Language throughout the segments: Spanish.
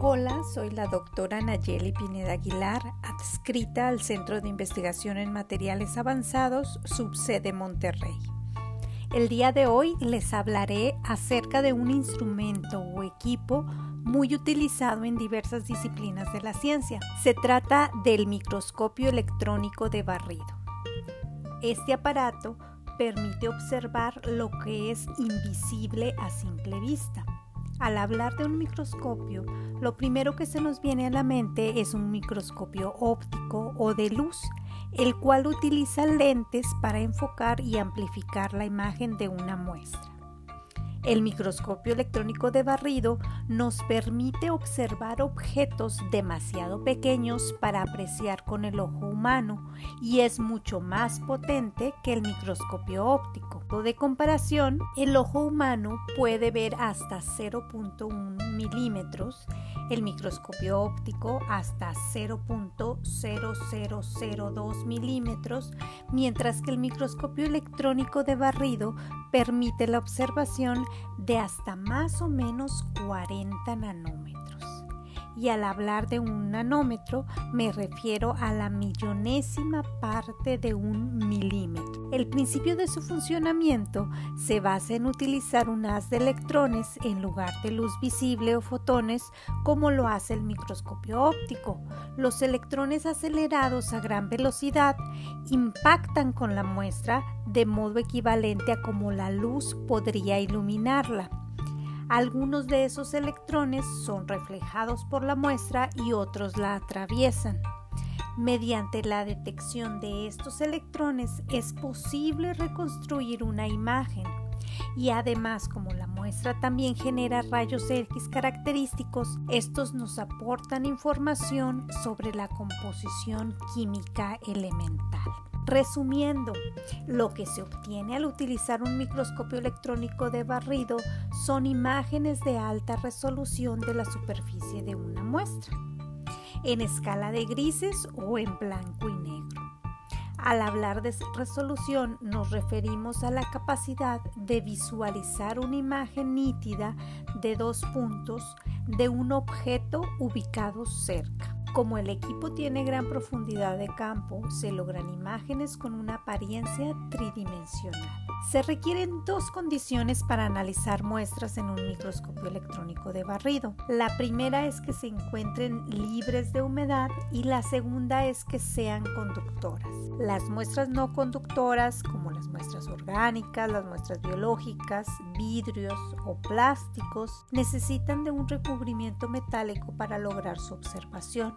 Hola, soy la doctora Nayeli Pineda Aguilar, adscrita al Centro de Investigación en Materiales Avanzados, subsede Monterrey. El día de hoy les hablaré acerca de un instrumento o equipo muy utilizado en diversas disciplinas de la ciencia. Se trata del microscopio electrónico de barrido. Este aparato permite observar lo que es invisible a simple vista. Al hablar de un microscopio, lo primero que se nos viene a la mente es un microscopio óptico o de luz, el cual utiliza lentes para enfocar y amplificar la imagen de una muestra. El microscopio electrónico de barrido nos permite observar objetos demasiado pequeños para apreciar con el ojo humano y es mucho más potente que el microscopio óptico. De comparación, el ojo humano puede ver hasta 0.1 milímetros, el microscopio óptico hasta 0.0002 milímetros, mientras que el microscopio electrónico de barrido permite la observación de hasta más o menos 40 nanómetros y al hablar de un nanómetro me refiero a la millonésima parte de un milímetro. El principio de su funcionamiento se basa en utilizar un haz de electrones en lugar de luz visible o fotones como lo hace el microscopio óptico. Los electrones acelerados a gran velocidad impactan con la muestra de modo equivalente a como la luz podría iluminarla. Algunos de esos electrones son reflejados por la muestra y otros la atraviesan. Mediante la detección de estos electrones es posible reconstruir una imagen y además como la muestra también genera rayos X característicos, estos nos aportan información sobre la composición química elemental. Resumiendo, lo que se obtiene al utilizar un microscopio electrónico de barrido son imágenes de alta resolución de la superficie de una muestra, en escala de grises o en blanco y negro. Al hablar de resolución nos referimos a la capacidad de visualizar una imagen nítida de dos puntos de un objeto ubicado cerca. Como el equipo tiene gran profundidad de campo, se logran imágenes con una apariencia tridimensional. Se requieren dos condiciones para analizar muestras en un microscopio electrónico de barrido. La primera es que se encuentren libres de humedad y la segunda es que sean conductoras. Las muestras no conductoras, como las muestras orgánicas, las muestras biológicas, vidrios o plásticos, necesitan de un recubrimiento metálico para lograr su observación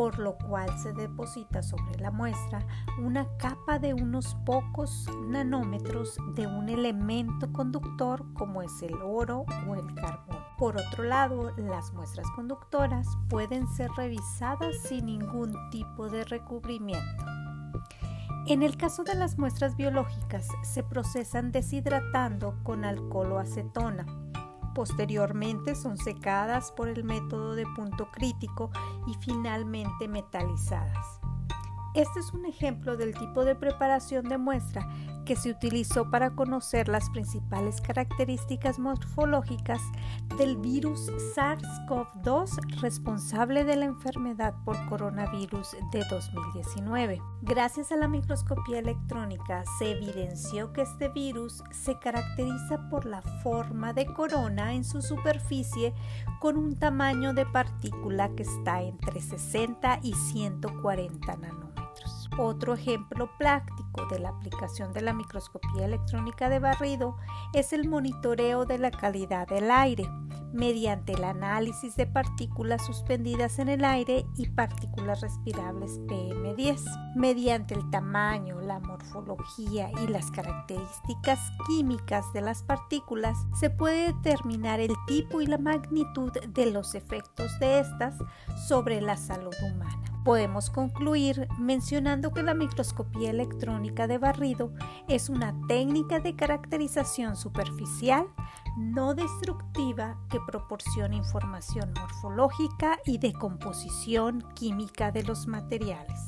por lo cual se deposita sobre la muestra una capa de unos pocos nanómetros de un elemento conductor como es el oro o el carbón. Por otro lado, las muestras conductoras pueden ser revisadas sin ningún tipo de recubrimiento. En el caso de las muestras biológicas, se procesan deshidratando con alcohol o acetona Posteriormente son secadas por el método de punto crítico y finalmente metalizadas. Este es un ejemplo del tipo de preparación de muestra que se utilizó para conocer las principales características morfológicas del virus SARS-CoV-2 responsable de la enfermedad por coronavirus de 2019. Gracias a la microscopía electrónica se evidenció que este virus se caracteriza por la forma de corona en su superficie con un tamaño de partícula que está entre 60 y 140 nanómetros. Otro ejemplo práctico de la aplicación de la microscopía electrónica de barrido es el monitoreo de la calidad del aire mediante el análisis de partículas suspendidas en el aire y partículas respirables PM10. Mediante el tamaño, la morfología y las características químicas de las partículas se puede determinar el tipo y la magnitud de los efectos de estas sobre la salud humana. Podemos concluir mencionando que la microscopía electrónica de barrido es una técnica de caracterización superficial no destructiva que proporciona información morfológica y de composición química de los materiales.